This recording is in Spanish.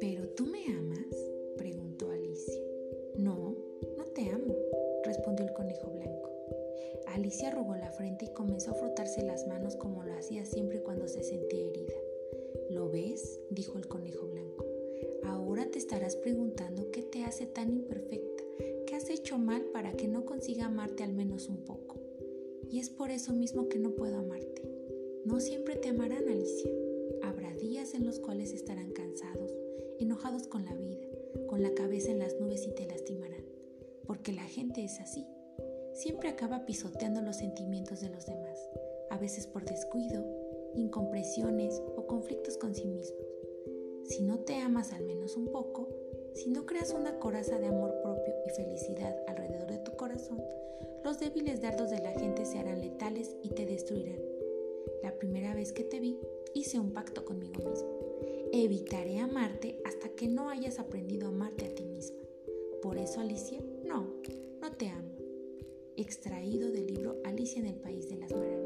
¿Pero tú me amas? preguntó Alicia. No, no te amo, respondió el conejo blanco. Alicia arrugó la frente y comenzó a frotarse las manos como lo hacía siempre cuando se sentía herida. ¿Lo ves? dijo el conejo blanco. Ahora te estarás preguntando qué te hace tan imperfecta, qué has hecho mal para que no consiga amarte al menos un poco. Y es por eso mismo que no puedo amarte. No siempre te amarán, Alicia. Habrá días en los cuales estarán cansados, enojados con la vida, con la cabeza en las nubes y te lastimarán. Porque la gente es así. Siempre acaba pisoteando los sentimientos de los demás, a veces por descuido, incompresiones o conflictos con sí mismos. Si no te amas al menos un poco, si no creas una coraza de amor propio y felicidad alrededor de tu corazón, los débiles dardos de la se harán letales y te destruirán. La primera vez que te vi, hice un pacto conmigo mismo. Evitaré amarte hasta que no hayas aprendido a amarte a ti misma. Por eso, Alicia, no, no te amo. Extraído del libro Alicia en el País de las Maravillas.